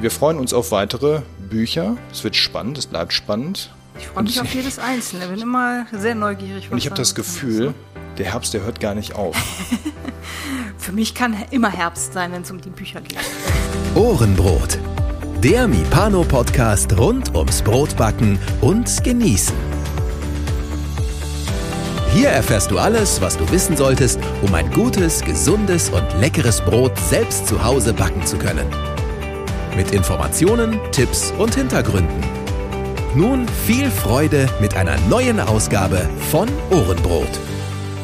wir freuen uns auf weitere Bücher. Es wird spannend, es bleibt spannend. Ich freue mich auf jedes einzelne, bin immer sehr neugierig. Und ich habe das Gefühl, der Herbst, der hört gar nicht auf. Für mich kann immer Herbst sein, wenn es um die Bücher geht. Ohrenbrot. Der Mipano-Podcast rund ums Brotbacken und Genießen. Hier erfährst du alles, was du wissen solltest, um ein gutes, gesundes und leckeres Brot selbst zu Hause backen zu können. Mit Informationen, Tipps und Hintergründen. Nun viel Freude mit einer neuen Ausgabe von Ohrenbrot.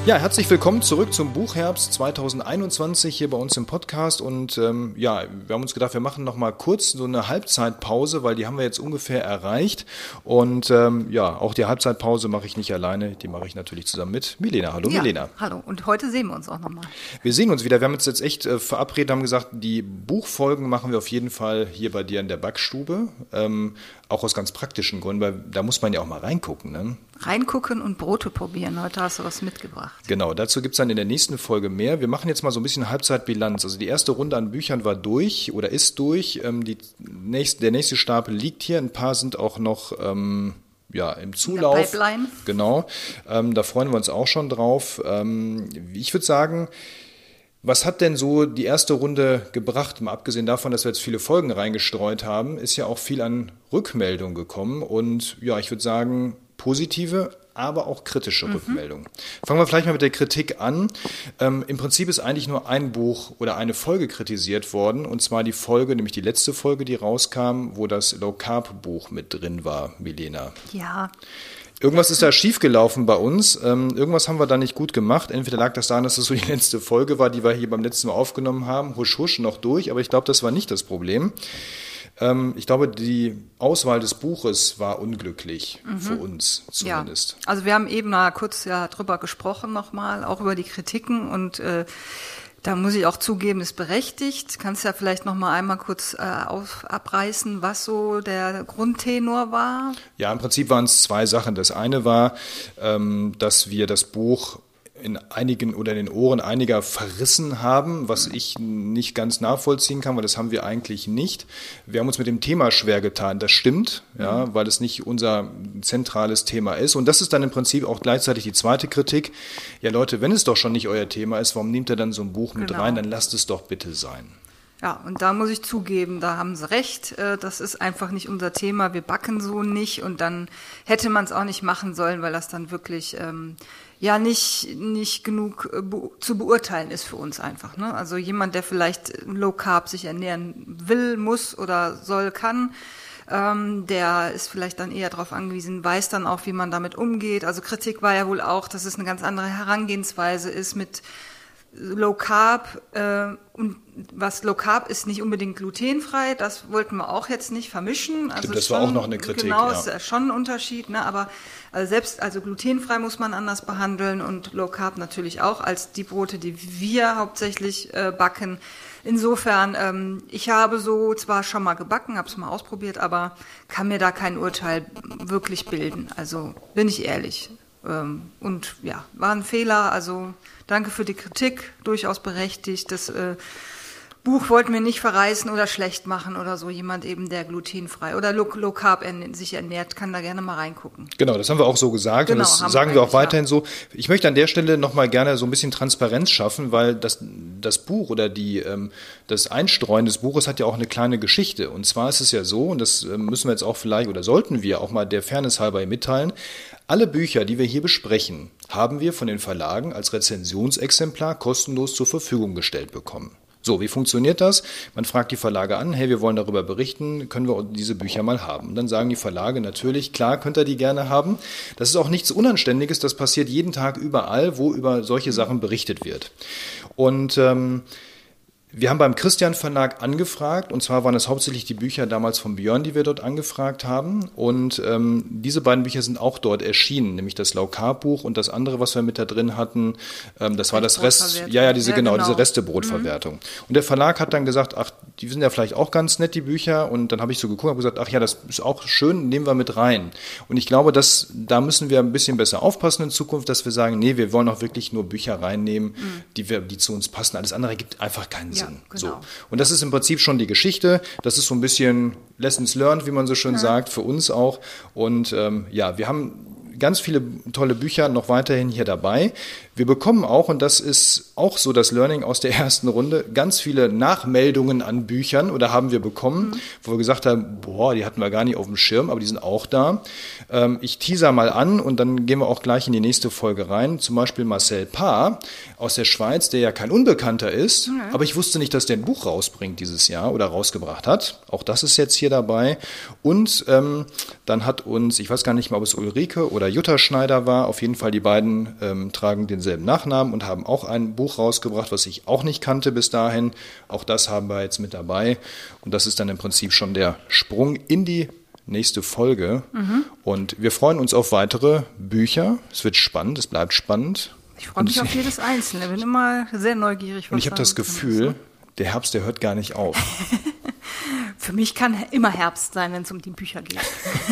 Ja, herzlich willkommen zurück zum Buchherbst 2021 hier bei uns im Podcast. Und ähm, ja, wir haben uns gedacht, wir machen noch mal kurz so eine Halbzeitpause, weil die haben wir jetzt ungefähr erreicht. Und ähm, ja, auch die Halbzeitpause mache ich nicht alleine, die mache ich natürlich zusammen mit Milena. Hallo ja, Milena. Hallo, und heute sehen wir uns auch nochmal. Wir sehen uns wieder. Wir haben uns jetzt echt äh, verabredet, haben gesagt, die Buchfolgen machen wir auf jeden Fall hier bei dir in der Backstube. Ähm, auch aus ganz praktischen Gründen, weil da muss man ja auch mal reingucken. Ne? Reingucken und Brote probieren. Heute hast du was mitgebracht. Genau, dazu gibt es dann in der nächsten Folge mehr. Wir machen jetzt mal so ein bisschen Halbzeitbilanz. Also die erste Runde an Büchern war durch oder ist durch. Ähm, die nächste, der nächste Stapel liegt hier. Ein paar sind auch noch ähm, ja, im Zulauf. Pipeline. Genau, ähm, da freuen wir uns auch schon drauf. Ähm, ich würde sagen, was hat denn so die erste Runde gebracht? Mal abgesehen davon, dass wir jetzt viele Folgen reingestreut haben, ist ja auch viel an Rückmeldung gekommen. Und ja, ich würde sagen, positive, aber auch kritische mhm. Rückmeldungen. Fangen wir vielleicht mal mit der Kritik an. Ähm, Im Prinzip ist eigentlich nur ein Buch oder eine Folge kritisiert worden, und zwar die Folge, nämlich die letzte Folge, die rauskam, wo das Low Carb Buch mit drin war, Milena. Ja. Irgendwas ist da schiefgelaufen bei uns. Ähm, irgendwas haben wir da nicht gut gemacht. Entweder lag das daran, dass es das so die letzte Folge war, die wir hier beim letzten Mal aufgenommen haben. Husch, husch, noch durch. Aber ich glaube, das war nicht das Problem. Ähm, ich glaube, die Auswahl des Buches war unglücklich mhm. für uns zumindest. Ja. Also wir haben eben mal kurz ja drüber gesprochen nochmal, auch über die Kritiken und äh, da muss ich auch zugeben, ist berechtigt. Kannst ja vielleicht noch mal einmal kurz äh, auf, abreißen, was so der Grundtenor war? Ja, im Prinzip waren es zwei Sachen. Das eine war, ähm, dass wir das Buch in einigen oder in den Ohren einiger verrissen haben, was ich nicht ganz nachvollziehen kann, weil das haben wir eigentlich nicht. Wir haben uns mit dem Thema schwer getan, das stimmt, ja, mhm. weil es nicht unser zentrales Thema ist. Und das ist dann im Prinzip auch gleichzeitig die zweite Kritik. Ja, Leute, wenn es doch schon nicht euer Thema ist, warum nehmt ihr dann so ein Buch mit genau. rein? Dann lasst es doch bitte sein. Ja, und da muss ich zugeben, da haben Sie recht. Äh, das ist einfach nicht unser Thema. Wir backen so nicht und dann hätte man es auch nicht machen sollen, weil das dann wirklich ähm, ja nicht, nicht genug äh, be zu beurteilen ist für uns einfach. Ne? Also jemand, der vielleicht low carb sich ernähren will, muss oder soll, kann, ähm, der ist vielleicht dann eher darauf angewiesen, weiß dann auch, wie man damit umgeht. Also Kritik war ja wohl auch, dass es eine ganz andere Herangehensweise ist mit Low Carb äh, und was Low Carb ist nicht unbedingt glutenfrei, das wollten wir auch jetzt nicht vermischen. Also Stimmt, das war schon, auch noch eine Kritik. Genau, ja. ist schon ein Unterschied, ne? aber also selbst also glutenfrei muss man anders behandeln und Low Carb natürlich auch als die Brote, die wir hauptsächlich äh, backen. Insofern, ähm, ich habe so zwar schon mal gebacken, habe es mal ausprobiert, aber kann mir da kein Urteil wirklich bilden. Also bin ich ehrlich. Ähm, und ja, war ein Fehler. Also danke für die Kritik, durchaus berechtigt. Das äh, Buch wollten wir nicht verreißen oder schlecht machen oder so. Jemand eben, der glutenfrei oder low, low carb sich ernährt, kann da gerne mal reingucken. Genau, das haben wir auch so gesagt genau, und das sagen wir auch weiterhin ja. so. Ich möchte an der Stelle nochmal gerne so ein bisschen Transparenz schaffen, weil das, das Buch oder die, ähm, das Einstreuen des Buches hat ja auch eine kleine Geschichte. Und zwar ist es ja so, und das ähm, müssen wir jetzt auch vielleicht oder sollten wir auch mal der Fairness halber mitteilen, alle Bücher, die wir hier besprechen, haben wir von den Verlagen als Rezensionsexemplar kostenlos zur Verfügung gestellt bekommen. So, wie funktioniert das? Man fragt die Verlage an, hey, wir wollen darüber berichten, können wir diese Bücher mal haben? dann sagen die Verlage natürlich, klar, könnt ihr die gerne haben. Das ist auch nichts Unanständiges, das passiert jeden Tag überall, wo über solche Sachen berichtet wird. Und ähm, wir haben beim Christian Verlag angefragt, und zwar waren es hauptsächlich die Bücher damals von Björn, die wir dort angefragt haben. Und ähm, diese beiden Bücher sind auch dort erschienen, nämlich das Laukar-Buch und das andere, was wir mit da drin hatten, ähm, das war das Rest, ja, ja, diese, ja, genau, genau, diese Restebrotverwertung. Mhm. Und der Verlag hat dann gesagt, ach, die sind ja vielleicht auch ganz nett, die Bücher. Und dann habe ich so geguckt und gesagt, ach ja, das ist auch schön, nehmen wir mit rein. Und ich glaube, dass da müssen wir ein bisschen besser aufpassen in Zukunft, dass wir sagen, nee, wir wollen auch wirklich nur Bücher reinnehmen, mhm. die, wir, die zu uns passen. Alles andere gibt einfach keinen Sinn. Ja, genau. so. Und das ist im Prinzip schon die Geschichte. Das ist so ein bisschen Lessons learned, wie man so schön ja. sagt, für uns auch. Und ähm, ja, wir haben ganz viele tolle Bücher noch weiterhin hier dabei. Wir bekommen auch, und das ist auch so das Learning aus der ersten Runde, ganz viele Nachmeldungen an Büchern oder haben wir bekommen, mhm. wo wir gesagt haben, boah, die hatten wir gar nicht auf dem Schirm, aber die sind auch da. Ähm, ich teaser mal an und dann gehen wir auch gleich in die nächste Folge rein. Zum Beispiel Marcel Paar aus der Schweiz, der ja kein Unbekannter ist, mhm. aber ich wusste nicht, dass der ein Buch rausbringt dieses Jahr oder rausgebracht hat. Auch das ist jetzt hier dabei. Und ähm, dann hat uns, ich weiß gar nicht mal, ob es Ulrike oder Jutta Schneider war, auf jeden Fall die beiden ähm, tragen den denselben Nachnamen und haben auch ein Buch rausgebracht, was ich auch nicht kannte bis dahin. Auch das haben wir jetzt mit dabei. Und das ist dann im Prinzip schon der Sprung in die nächste Folge. Mhm. Und wir freuen uns auf weitere Bücher. Es wird spannend, es bleibt spannend. Ich freue mich auf jedes Einzelne, bin immer sehr neugierig. Und ich habe das Gefühl, der Herbst, der hört gar nicht auf. Für mich kann immer Herbst sein, wenn es um die Bücher geht.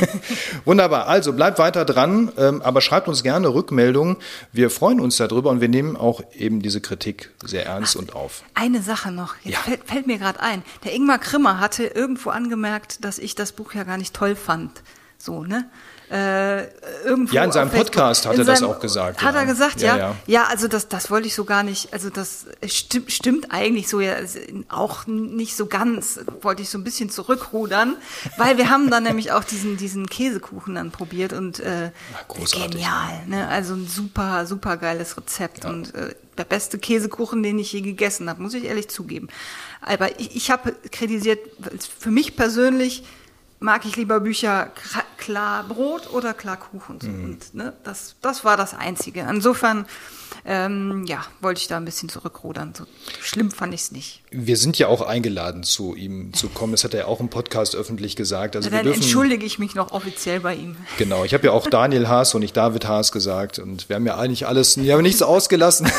Wunderbar. Also bleibt weiter dran, ähm, aber schreibt uns gerne Rückmeldungen. Wir freuen uns darüber und wir nehmen auch eben diese Kritik sehr ernst Ach, und auf. Eine Sache noch. Jetzt ja. fällt, fällt mir gerade ein. Der Ingmar Krimmer hatte irgendwo angemerkt, dass ich das Buch ja gar nicht toll fand. So, ne? Äh, irgendwo. Ja, in seinem Podcast hat er das auch gesagt. Hat ja. er gesagt, ja. Ja, ja. ja also das, das wollte ich so gar nicht, also das stimmt, stimmt eigentlich so ja auch nicht so ganz, wollte ich so ein bisschen zurückrudern, weil wir haben dann nämlich auch diesen, diesen Käsekuchen dann probiert und äh, genial, ne? Also ein super, super geiles Rezept und äh, der beste Käsekuchen, den ich je gegessen habe, muss ich ehrlich zugeben. Aber ich, ich habe kritisiert, für mich persönlich, mag ich lieber Bücher klar Brot oder klar Kuchen. Mhm. Und, ne, das, das war das Einzige. Insofern ähm, ja, wollte ich da ein bisschen zurückrudern. So schlimm fand ich es nicht. Wir sind ja auch eingeladen, zu ihm zu kommen. Das hat er ja auch im Podcast öffentlich gesagt. Also dann dürfen, entschuldige ich mich noch offiziell bei ihm. Genau, ich habe ja auch Daniel Haas und nicht David Haas gesagt. Und wir haben ja eigentlich alles, wir haben nichts ausgelassen,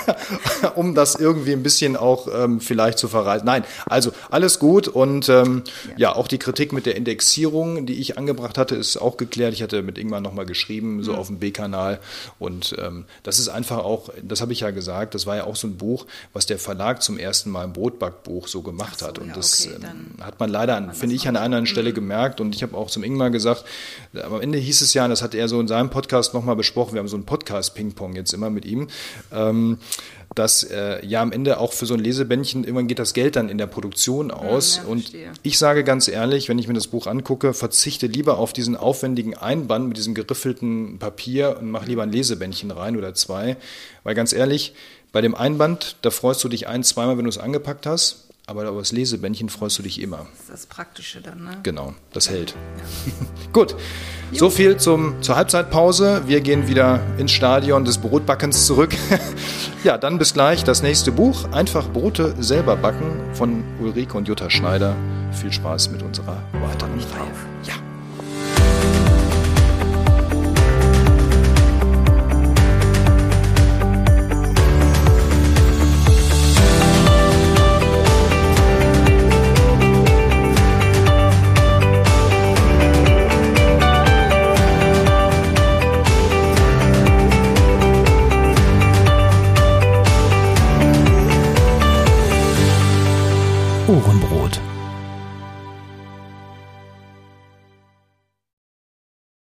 um das irgendwie ein bisschen auch ähm, vielleicht zu verreisen. Nein, also alles gut. Und ähm, ja. ja. auch die Kritik mit der Indexierung, die ich angebracht hatte, ist auch geklärt. Ich hatte mit Ingmar nochmal geschrieben, so mhm. auf dem B-Kanal. Und ähm, das ist einfach auch, das habe ich ja gesagt, das war ja auch so ein Buch, was der Verlag zum ersten Mal ein Brotbackbuch so gemacht so, hat. Und ja, das okay, ähm, hat man leider, finde ich, an einer anderen Stelle gemerkt. Und ich habe auch zum Ingmar gesagt, am Ende hieß es ja, das hat er so in seinem Podcast nochmal besprochen, wir haben so ein Podcast-Ping-Pong jetzt immer mit ihm. Ähm, dass äh, ja am Ende auch für so ein Lesebändchen irgendwann geht das Geld dann in der Produktion aus. Ja, ja, und ich sage ganz ehrlich, wenn ich mir das Buch angucke, verzichte lieber auf diesen aufwendigen Einband mit diesem geriffelten Papier und mach lieber ein Lesebändchen rein oder zwei. Weil ganz ehrlich, bei dem Einband, da freust du dich ein, zweimal, wenn du es angepackt hast. Aber über das Lesebändchen freust du dich immer. Das ist das Praktische dann, ne? Genau, das hält. Ja. Gut, so viel zum, zur Halbzeitpause. Wir gehen wieder ins Stadion des Brotbackens zurück. ja, dann bis gleich das nächste Buch. Einfach Brote selber backen von Ulrike und Jutta Schneider. Viel Spaß mit unserer weiteren Reihe. Ja.